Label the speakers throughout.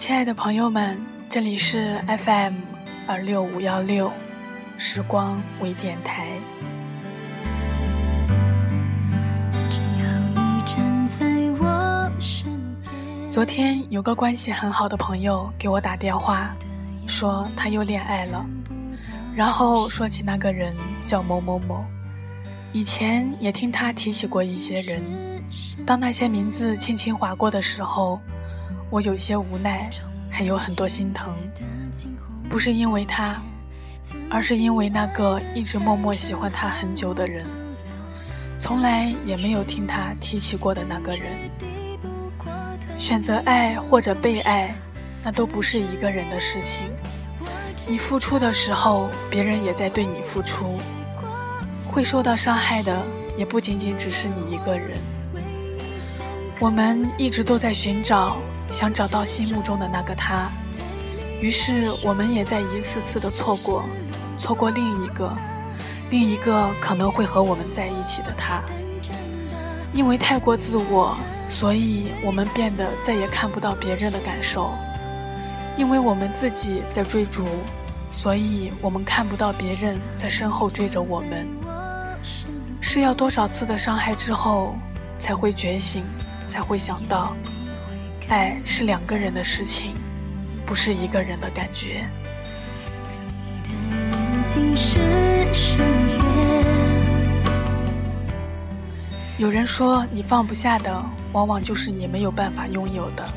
Speaker 1: 亲爱的朋友们，这里是 FM 二六五幺六时光微电台。昨天有个关系很好的朋友给我打电话，说他又恋爱了，然后说起那个人叫某某某，以前也听他提起过一些人，当那些名字轻轻划过的时候。我有些无奈，还有很多心疼，不是因为他，而是因为那个一直默默喜欢他很久的人，从来也没有听他提起过的那个人。选择爱或者被爱，那都不是一个人的事情。你付出的时候，别人也在对你付出，会受到伤害的也不仅仅只是你一个人。我们一直都在寻找。想找到心目中的那个他，于是我们也在一次次的错过，错过另一个，另一个可能会和我们在一起的他。因为太过自我，所以我们变得再也看不到别人的感受；因为我们自己在追逐，所以我们看不到别人在身后追着我们。是要多少次的伤害之后，才会觉醒，才会想到。爱是两个人的事情，不是一个人的感觉。有人说，你放不下的，往往就是你没有办法拥有的。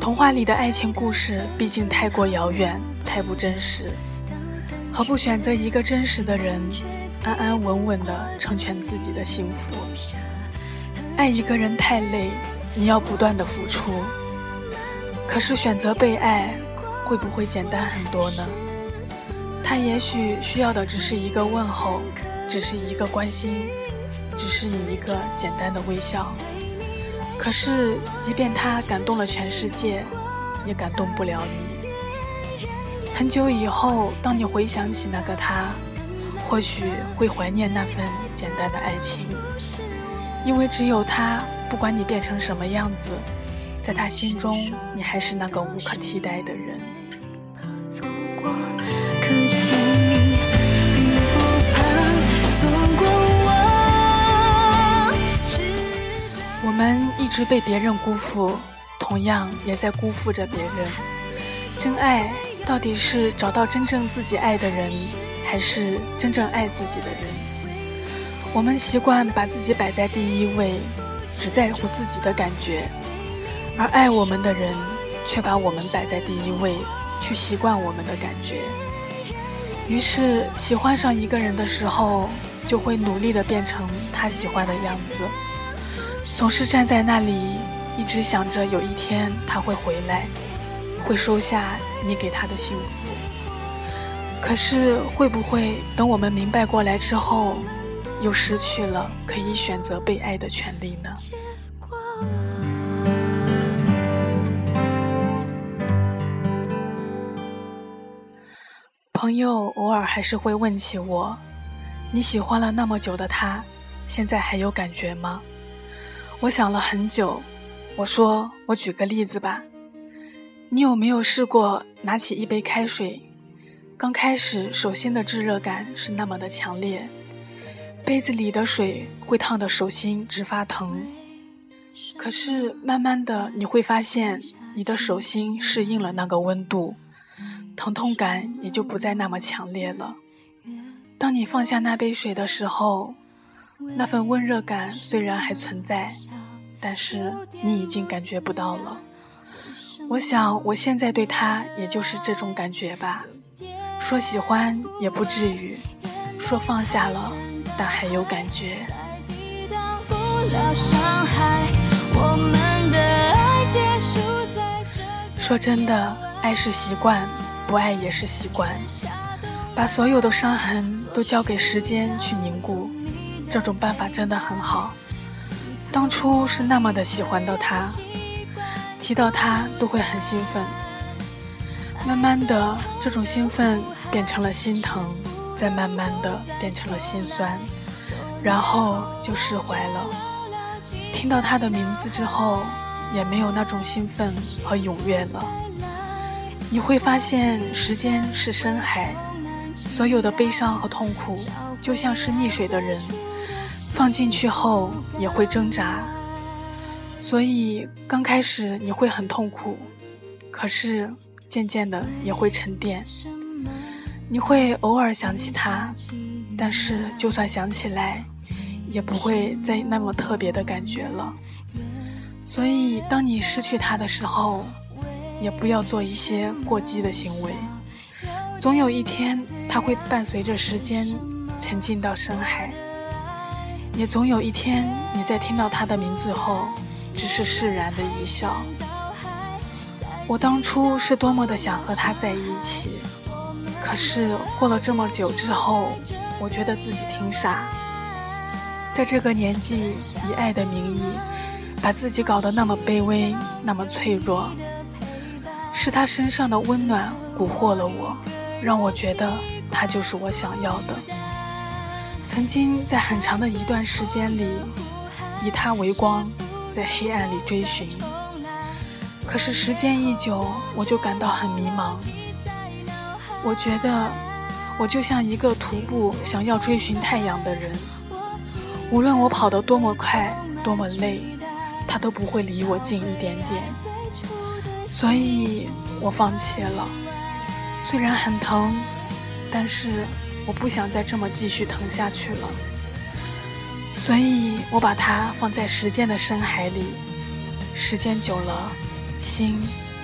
Speaker 1: 童话里的爱情故事，毕竟太过遥远，太不真实。何不选择一个真实的人，安安稳稳的成全自己的幸福？爱一个人太累。你要不断的付出，可是选择被爱，会不会简单很多呢？他也许需要的只是一个问候，只是一个关心，只是你一个简单的微笑。可是，即便他感动了全世界，也感动不了你。很久以后，当你回想起那个他，或许会怀念那份简单的爱情，因为只有他。不管你变成什么样子，在他心中，你还是那个无可替代的人。我们一直被别人辜负，同样也在辜负着别人。真爱到底是找到真正自己爱的人，还是真正爱自己的人？我们习惯把自己摆在第一位。只在乎自己的感觉，而爱我们的人却把我们摆在第一位，去习惯我们的感觉。于是，喜欢上一个人的时候，就会努力的变成他喜欢的样子，总是站在那里，一直想着有一天他会回来，会收下你给他的幸福。可是，会不会等我们明白过来之后？又失去了可以选择被爱的权利呢。朋友偶尔还是会问起我：“你喜欢了那么久的他，现在还有感觉吗？”我想了很久，我说：“我举个例子吧，你有没有试过拿起一杯开水？刚开始手心的炙热感是那么的强烈。”杯子里的水会烫得手心直发疼，可是慢慢的你会发现，你的手心适应了那个温度，疼痛感也就不再那么强烈了。当你放下那杯水的时候，那份温热感虽然还存在，但是你已经感觉不到了。我想我现在对他也就是这种感觉吧，说喜欢也不至于，说放下了。但还有感觉。说真的，爱是习惯，不爱也是习惯。把所有的伤痕都交给时间去凝固，这种办法真的很好。当初是那么的喜欢到他，提到他都会很兴奋。慢慢的，这种兴奋变成了心疼。再慢慢的变成了心酸，然后就释怀了。听到他的名字之后，也没有那种兴奋和踊跃了。你会发现，时间是深海，所有的悲伤和痛苦就像是溺水的人，放进去后也会挣扎。所以刚开始你会很痛苦，可是渐渐的也会沉淀。你会偶尔想起他，但是就算想起来，也不会再那么特别的感觉了。所以当你失去他的时候，也不要做一些过激的行为。总有一天，他会伴随着时间沉浸到深海。也总有一天，你在听到他的名字后。只是释然的一笑。我当初是多么的想和他在一起，可是过了这么久之后，我觉得自己挺傻，在这个年纪以爱的名义，把自己搞得那么卑微，那么脆弱。是他身上的温暖蛊惑了我，让我觉得他就是我想要的。曾经在很长的一段时间里，以他为光。在黑暗里追寻，可是时间一久，我就感到很迷茫。我觉得我就像一个徒步想要追寻太阳的人，无论我跑得多么快，多么累，他都不会离我近一点点。所以我放弃了，虽然很疼，但是我不想再这么继续疼下去了。所以我把它放在时间的深海里，时间久了，心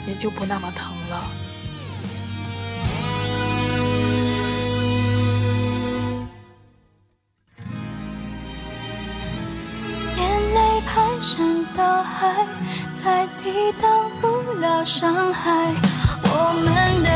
Speaker 1: 也就不那么疼了。
Speaker 2: 抵挡不了伤害。我们的